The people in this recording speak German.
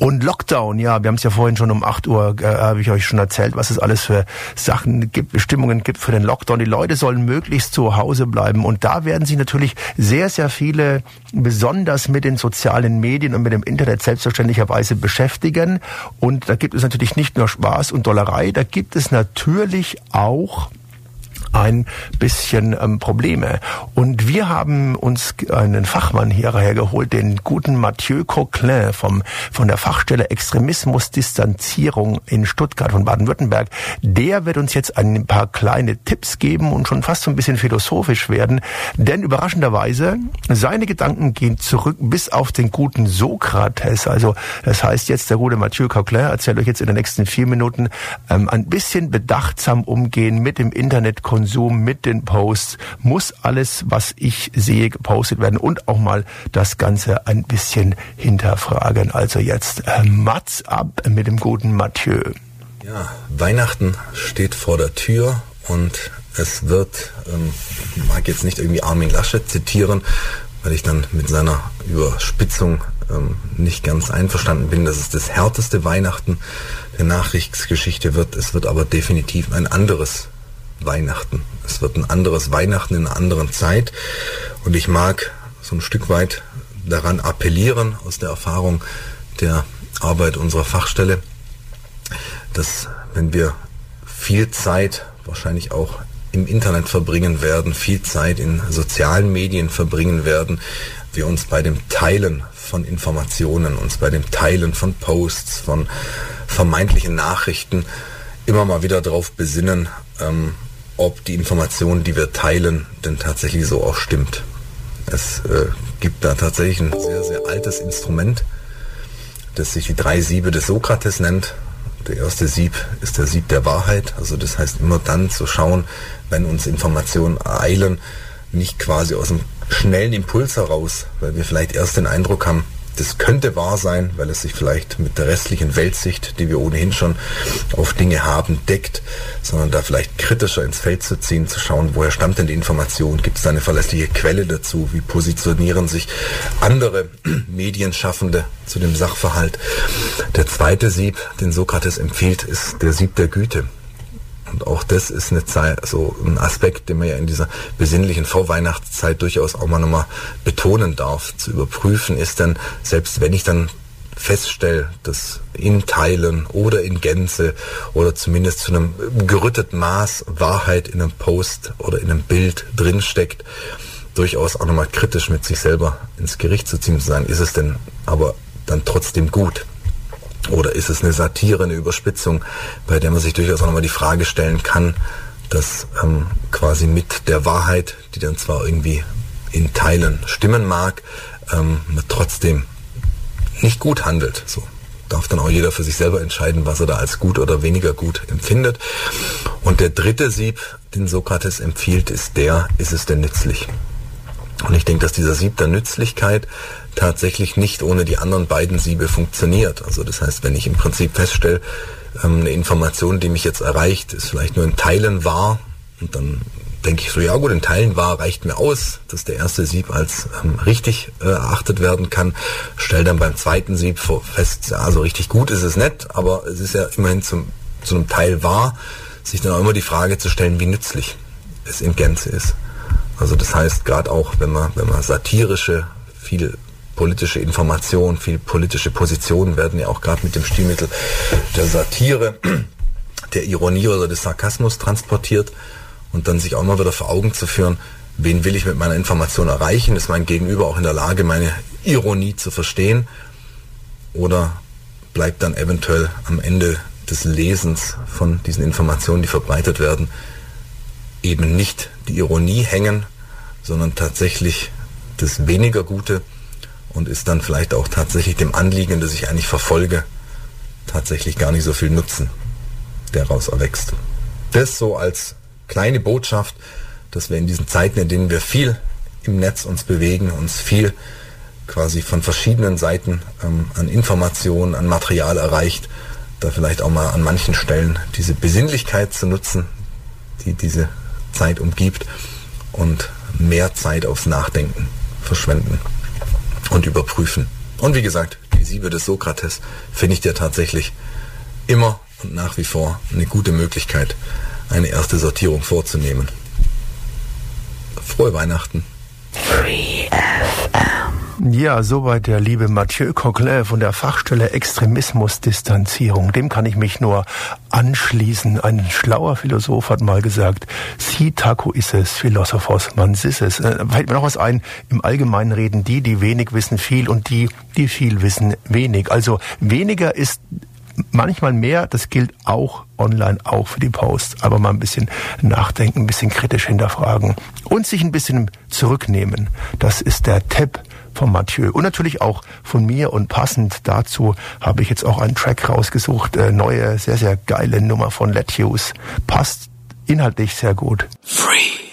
Und Lockdown, ja, wir haben es ja vorhin schon um 8 Uhr, äh, habe ich euch schon erzählt, was es alles für Sachen gibt, Bestimmungen gibt für den Lockdown. Die Leute sollen möglichst zu Hause bleiben. Und da werden sich natürlich sehr, sehr viele besonders mit den sozialen Medien und mit dem Internet selbstverständlicherweise beschäftigen. Und da gibt es natürlich nicht nur Spaß und Dollerei, da gibt es natürlich auch ein bisschen ähm, Probleme. Und wir haben uns einen Fachmann hierher geholt, den guten Mathieu Coquelin vom, von der Fachstelle Extremismus Distanzierung in Stuttgart von Baden-Württemberg. Der wird uns jetzt ein paar kleine Tipps geben und schon fast so ein bisschen philosophisch werden. Denn überraschenderweise, seine Gedanken gehen zurück bis auf den guten Sokrates. Also das heißt jetzt, der gute Mathieu Coquelin erzählt euch jetzt in den nächsten vier Minuten ähm, ein bisschen bedachtsam umgehen mit dem Internet Konsum mit den Posts muss alles, was ich sehe, gepostet werden und auch mal das Ganze ein bisschen hinterfragen. Also jetzt äh, Mats ab mit dem guten Mathieu. Ja, Weihnachten steht vor der Tür und es wird, ähm, ich mag jetzt nicht irgendwie Armin Laschet zitieren, weil ich dann mit seiner Überspitzung ähm, nicht ganz einverstanden bin, dass es das härteste Weihnachten der Nachkriegsgeschichte wird. Es wird aber definitiv ein anderes Weihnachten. Es wird ein anderes Weihnachten in einer anderen Zeit. Und ich mag so ein Stück weit daran appellieren, aus der Erfahrung der Arbeit unserer Fachstelle, dass wenn wir viel Zeit wahrscheinlich auch im Internet verbringen werden, viel Zeit in sozialen Medien verbringen werden, wir uns bei dem Teilen von Informationen, uns bei dem Teilen von Posts, von vermeintlichen Nachrichten immer mal wieder darauf besinnen, ähm, ob die Information, die wir teilen, denn tatsächlich so auch stimmt. Es äh, gibt da tatsächlich ein sehr, sehr altes Instrument, das sich die drei Siebe des Sokrates nennt. Der erste Sieb ist der Sieb der Wahrheit. Also das heißt immer dann zu schauen, wenn uns Informationen ereilen, nicht quasi aus einem schnellen Impuls heraus, weil wir vielleicht erst den Eindruck haben, das könnte wahr sein, weil es sich vielleicht mit der restlichen Weltsicht, die wir ohnehin schon auf Dinge haben, deckt, sondern da vielleicht kritischer ins Feld zu ziehen, zu schauen, woher stammt denn die Information, gibt es da eine verlässliche Quelle dazu, wie positionieren sich andere Medienschaffende zu dem Sachverhalt. Der zweite Sieb, den Sokrates empfiehlt, ist der Sieb der Güte. Und auch das ist eine Zeit, so ein Aspekt, den man ja in dieser besinnlichen Vorweihnachtszeit durchaus auch mal nochmal betonen darf. Zu überprüfen ist dann, selbst wenn ich dann feststelle, dass in Teilen oder in Gänze oder zumindest zu einem gerütteten Maß Wahrheit in einem Post oder in einem Bild drinsteckt, durchaus auch nochmal kritisch mit sich selber ins Gericht zu ziehen, zu sagen, ist es denn aber dann trotzdem gut? Oder ist es eine Satire, eine Überspitzung, bei der man sich durchaus auch nochmal die Frage stellen kann, dass ähm, quasi mit der Wahrheit, die dann zwar irgendwie in Teilen stimmen mag, ähm, man trotzdem nicht gut handelt. So darf dann auch jeder für sich selber entscheiden, was er da als gut oder weniger gut empfindet. Und der dritte Sieb, den Sokrates empfiehlt, ist der, ist es denn nützlich? Und ich denke, dass dieser Sieb der Nützlichkeit tatsächlich nicht ohne die anderen beiden Siebe funktioniert. Also das heißt, wenn ich im Prinzip feststelle, ähm, eine Information, die mich jetzt erreicht, ist vielleicht nur in Teilen wahr und dann denke ich so, ja gut, in Teilen wahr reicht mir aus, dass der erste Sieb als ähm, richtig äh, erachtet werden kann. Stell dann beim zweiten Sieb fest, also richtig gut ist es nicht, aber es ist ja immerhin zum, zu einem Teil wahr, sich dann auch immer die Frage zu stellen, wie nützlich es in Gänze ist. Also das heißt, gerade auch, wenn man, wenn man satirische, viel politische Information, viel politische Positionen werden ja auch gerade mit dem Stilmittel der Satire, der Ironie oder des Sarkasmus transportiert und dann sich auch mal wieder vor Augen zu führen, wen will ich mit meiner Information erreichen? Ist mein Gegenüber auch in der Lage, meine Ironie zu verstehen? Oder bleibt dann eventuell am Ende des Lesens von diesen Informationen, die verbreitet werden, eben nicht die Ironie hängen, sondern tatsächlich das weniger Gute und ist dann vielleicht auch tatsächlich dem Anliegen, das ich eigentlich verfolge, tatsächlich gar nicht so viel Nutzen, der daraus erwächst. Das so als kleine Botschaft, dass wir in diesen Zeiten, in denen wir viel im Netz uns bewegen, uns viel quasi von verschiedenen Seiten ähm, an Informationen, an Material erreicht, da vielleicht auch mal an manchen Stellen diese Besinnlichkeit zu nutzen, die diese Zeit umgibt und mehr Zeit aufs Nachdenken verschwenden und überprüfen. Und wie gesagt, die Siebe des Sokrates finde ich dir tatsächlich immer und nach wie vor eine gute Möglichkeit, eine erste Sortierung vorzunehmen. Frohe Weihnachten. Ja, soweit der liebe Mathieu Coquelin von der Fachstelle Extremismusdistanzierung. Dem kann ich mich nur anschließen. Ein schlauer Philosoph hat mal gesagt, si taco es, Philosophos man es. Äh, fällt mir noch was ein. Im Allgemeinen reden die, die wenig wissen, viel und die, die viel wissen, wenig. Also weniger ist manchmal mehr, das gilt auch online, auch für die Posts, aber mal ein bisschen nachdenken, ein bisschen kritisch hinterfragen und sich ein bisschen zurücknehmen. Das ist der Tipp von Mathieu und natürlich auch von mir und passend dazu habe ich jetzt auch einen Track rausgesucht, äh, neue, sehr, sehr geile Nummer von Let Hughes. Passt inhaltlich sehr gut. Free.